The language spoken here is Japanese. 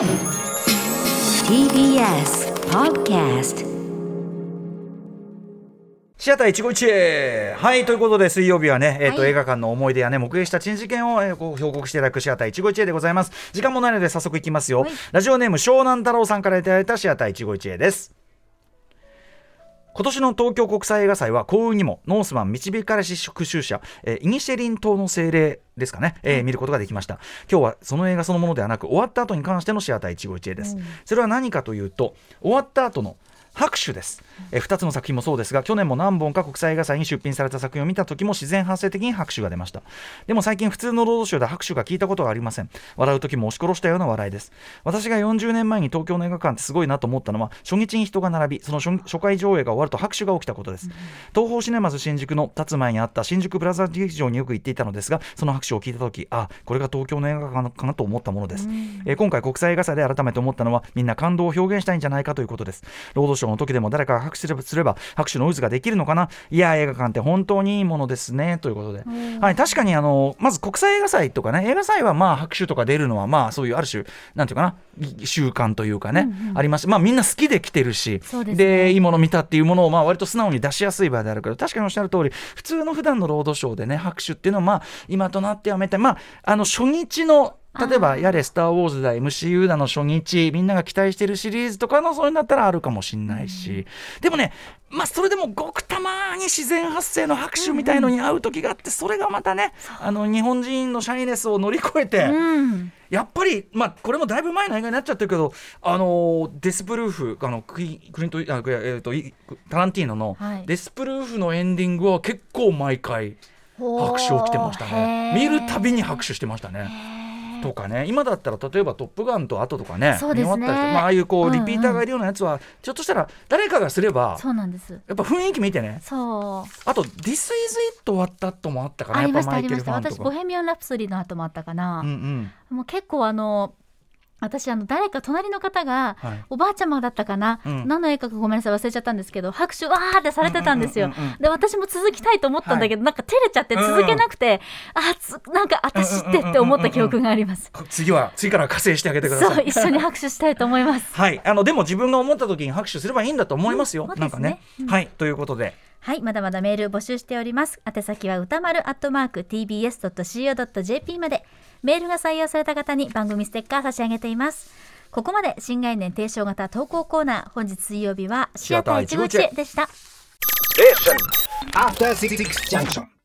TBS Podcast シアター一期一会。はいということで水曜日はね、えーとはい。映画館の思い出やね目撃した珍事件を、えーご報告していただくシアター一期一会でございます。時間もないので早速いきますよ、はい。ラジオネーム湘南太郎さんからいただいたシアター一期一会です今年の東京国際映画祭は幸運にもノースマン導かれし復讐者、えーイニシェリン島の精霊ですかね、えー見ることができました。今日はその映画そのものではなく終わった後に関してのシアター一期一会です、それは何かというと終わった後の拍手です、え2つの作品もそうですが去年も何本か国際映画祭に出品された作品を見た時も自然発生的に拍手が出ました。でも最近普通の労働省で拍手が聞いたことがありません。笑う時も押し殺したような笑いです。私が40年前に東京の映画館ってすごいなと思ったのは初日に人が並びその初初回上映が終わると拍手が起きたことです、東宝シネマズ新宿の立つ前にあった新宿プラザ劇場によく行っていたのですがその拍手を聞いた時あこれが東京の映画館かなと思ったものです、えー今回国際映画祭で改めて思ったのはみんな感動を表現したいんじゃないかということですシの時でも誰かが拍手すれば拍手の渦ができるのかな？いや映画館って本当にいいものですね。ということで、はい、確かにあのまず国際映画祭とかね。映画祭はまあ拍手とか出るのはまあそういうある種なんていうかな？い習慣というかね、あります。まあみんな好きで来てるしですね。いいもの見たっていうものをまあ割と素直に出しやすい場であるけど確かにおっしゃる通り普通の普段のロードショーでね拍手っていうのはまあ今となってはめてまああの初日の例えばやれ「スター・ウォーズ」だ MCU だの初日みんなが期待してるシリーズとかのそういうのだったらあるかもしんないし、でもねまあそれでもごくたまに自然発生の拍手みたいのに会う時があってそれがまたねあの日本人のシャイネスを乗り越えて、うん。やっぱり、まあ、これもだいぶ前の映画になっちゃってるけど、あのーデスプルーフ、あのクイクリントあ、えーといタランティーノのはい。デスプルーフのエンディングは結構毎回拍手起きてましたね。見るたびに拍手してましたね。とかね今だったら例えば「トップガン」と後とかねそうですね。まあ、ああいうこうリピーターがいるようなやつは、ちょっとしたら誰かがすればそうなんです。やっぱ雰囲気見てね。そう。あと「This is It」終わった後もあったかなありまやっぱマイケしたありました。私ボヘミアン・ラプソディの後もあったかな、うんうん。もう結構あの私あの誰か隣の方が、はい。おばあちゃまだったかな、うん。何の映画かごめんなさい忘れちゃったんですけど拍手わーってされてたんですよ、うんうんうんうんで私も続きたいと思ったんだけど、なんか照れちゃって続けなくて、あつなんか私ってって思った記憶があります、こ次は次から加勢してあげてください。そう一緒に拍手したいと思います。はい、あのでも自分が思った時に拍手すればいいんだと思いますよ。うん。なんかねね。うん。はい、ということで。はいまだまだメール募集しております。宛先は歌丸アットマーク tbs.co.jp まで。メールが採用された方に番組ステッカー差し上げています。ここまで新概念提唱型投稿コーナー本日水曜日はシアター一期一会でした。After Six Junction.